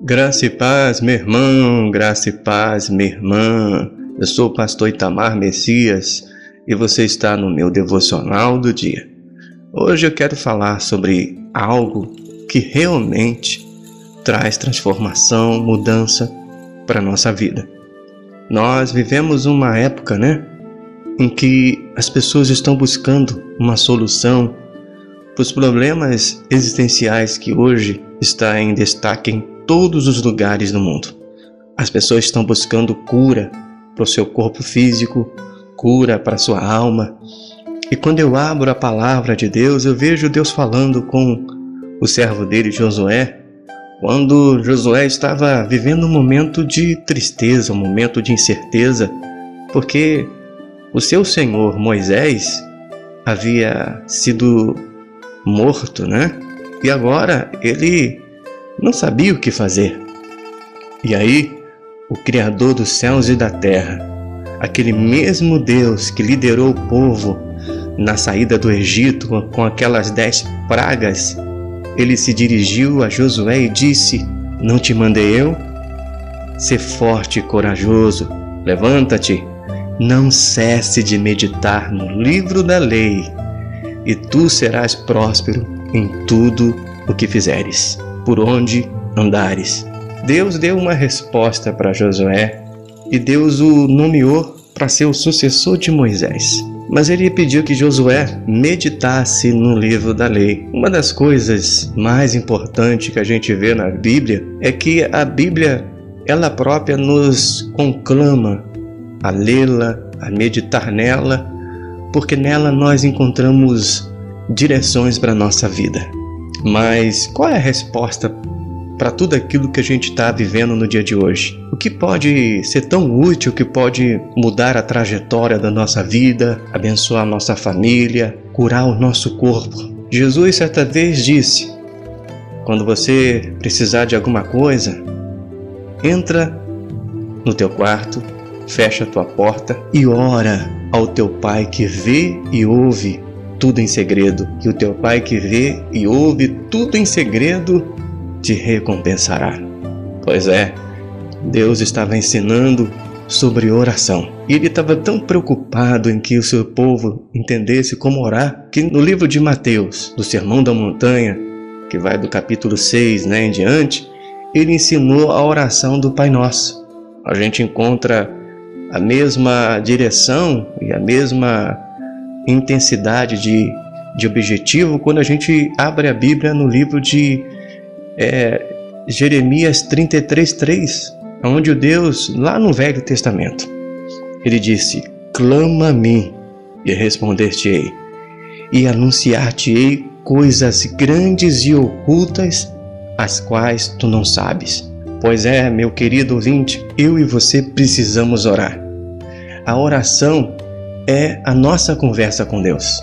Graça e paz, meu irmão, graça e paz, minha irmã. Eu sou o pastor Itamar Messias e você está no meu devocional do dia. Hoje eu quero falar sobre algo que realmente traz transformação, mudança para a nossa vida. Nós vivemos uma época, né, em que as pessoas estão buscando uma solução para os problemas existenciais que hoje está em destaque em todos os lugares do mundo. As pessoas estão buscando cura para o seu corpo físico, cura para a sua alma. E quando eu abro a palavra de Deus, eu vejo Deus falando com o servo dele, Josué, quando Josué estava vivendo um momento de tristeza, um momento de incerteza, porque o seu senhor Moisés havia sido morto, né? E agora ele não sabia o que fazer. E aí, o Criador dos céus e da terra, aquele mesmo Deus que liderou o povo na saída do Egito com aquelas dez pragas, ele se dirigiu a Josué e disse: Não te mandei eu? Ser forte e corajoso, levanta-te, não cesse de meditar no livro da lei, e tu serás próspero em tudo o que fizeres por onde andares. Deus deu uma resposta para Josué e Deus o nomeou para ser o sucessor de Moisés. Mas ele pediu que Josué meditasse no livro da lei. Uma das coisas mais importantes que a gente vê na Bíblia é que a Bíblia, ela própria, nos conclama a lê-la, a meditar nela, porque nela nós encontramos direções para a nossa vida. Mas qual é a resposta para tudo aquilo que a gente está vivendo no dia de hoje? O que pode ser tão útil que pode mudar a trajetória da nossa vida, abençoar a nossa família, curar o nosso corpo? Jesus certa vez disse: quando você precisar de alguma coisa, entra no teu quarto, fecha a tua porta e ora ao teu Pai que vê e ouve tudo em segredo, e o teu Pai que vê e ouve tudo em segredo te recompensará. Pois é, Deus estava ensinando sobre oração. E ele estava tão preocupado em que o seu povo entendesse como orar, que no livro de Mateus, do Sermão da Montanha, que vai do capítulo 6 né, em diante, ele ensinou a oração do Pai Nosso. A gente encontra a mesma direção e a mesma intensidade de, de objetivo quando a gente abre a Bíblia no livro de é, Jeremias 33, 3, onde o Deus, lá no Velho Testamento, ele disse: Clama a mim e responder-te-ei, e anunciar-te-ei coisas grandes e ocultas, as quais tu não sabes. Pois é, meu querido ouvinte, eu e você precisamos orar. A oração é a nossa conversa com Deus.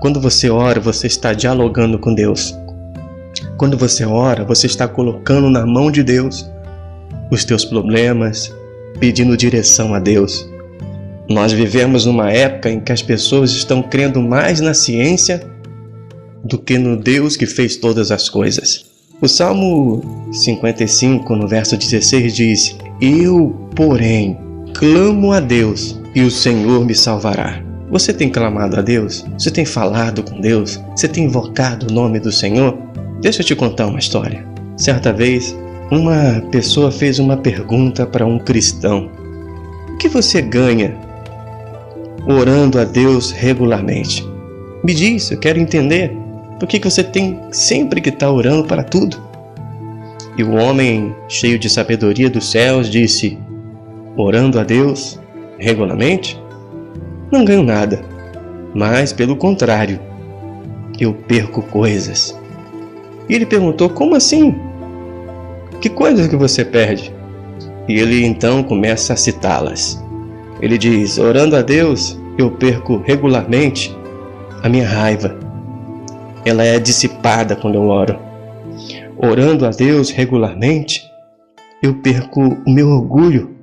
Quando você ora, você está dialogando com Deus. Quando você ora, você está colocando na mão de Deus os teus problemas, pedindo direção a Deus. Nós vivemos numa época em que as pessoas estão crendo mais na ciência do que no Deus que fez todas as coisas. O Salmo 55, no verso 16, diz: Eu, porém, clamo a Deus e o Senhor me salvará. Você tem clamado a Deus? Você tem falado com Deus? Você tem invocado o nome do Senhor? Deixa eu te contar uma história. Certa vez, uma pessoa fez uma pergunta para um cristão: O que você ganha orando a Deus regularmente? Me diz, eu quero entender. Por que você tem sempre que estar tá orando para tudo? E o homem, cheio de sabedoria dos céus, disse: Orando a Deus regularmente, não ganho nada, mas pelo contrário, eu perco coisas. E ele perguntou: Como assim? Que coisas que você perde? E ele então começa a citá-las. Ele diz: Orando a Deus, eu perco regularmente a minha raiva. Ela é dissipada quando eu oro. Orando a Deus regularmente, eu perco o meu orgulho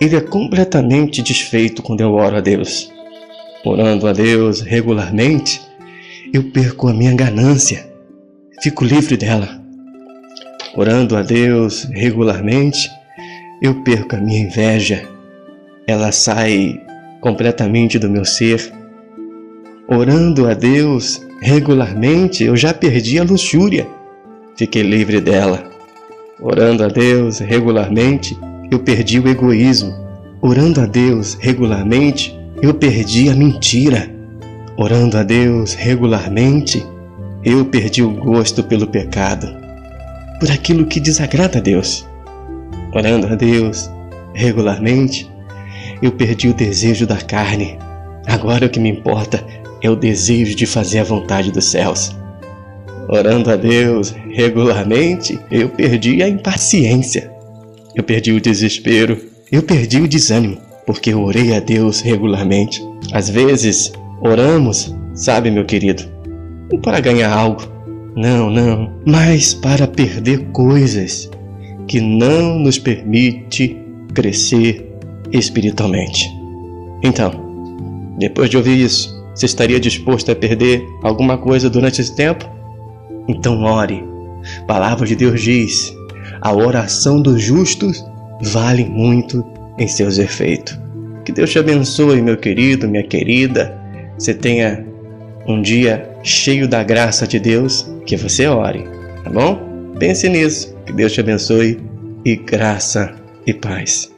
ele é completamente desfeito quando eu oro a Deus. Orando a Deus regularmente, eu perco a minha ganância, fico livre dela. orando a Deus regularmente, eu perco a minha inveja. Ela sai completamente do meu ser. Orando a Deus regularmente, eu já perdi a luxúria. Fiquei livre dela. Orando a Deus regularmente, eu perdi o egoísmo. Orando a Deus regularmente, eu perdi a mentira. Orando a Deus regularmente, eu perdi o gosto pelo pecado, por aquilo que desagrada a Deus. Orando a Deus regularmente, eu perdi o desejo da carne. Agora o que me importa é o desejo de fazer a vontade dos céus. Orando a Deus regularmente, eu perdi a impaciência. Eu perdi o desespero. Eu perdi o desânimo, porque eu orei a Deus regularmente. Às vezes, oramos, sabe, meu querido, não para ganhar algo. Não, não, mas para perder coisas que não nos permite crescer espiritualmente. Então, depois de ouvir isso, você estaria disposto a perder alguma coisa durante esse tempo? Então ore. A palavra de Deus diz: a oração dos justos vale muito em seus efeitos. Que Deus te abençoe, meu querido, minha querida. Você tenha um dia cheio da graça de Deus, que você ore, tá bom? Pense nisso. Que Deus te abençoe e graça e paz.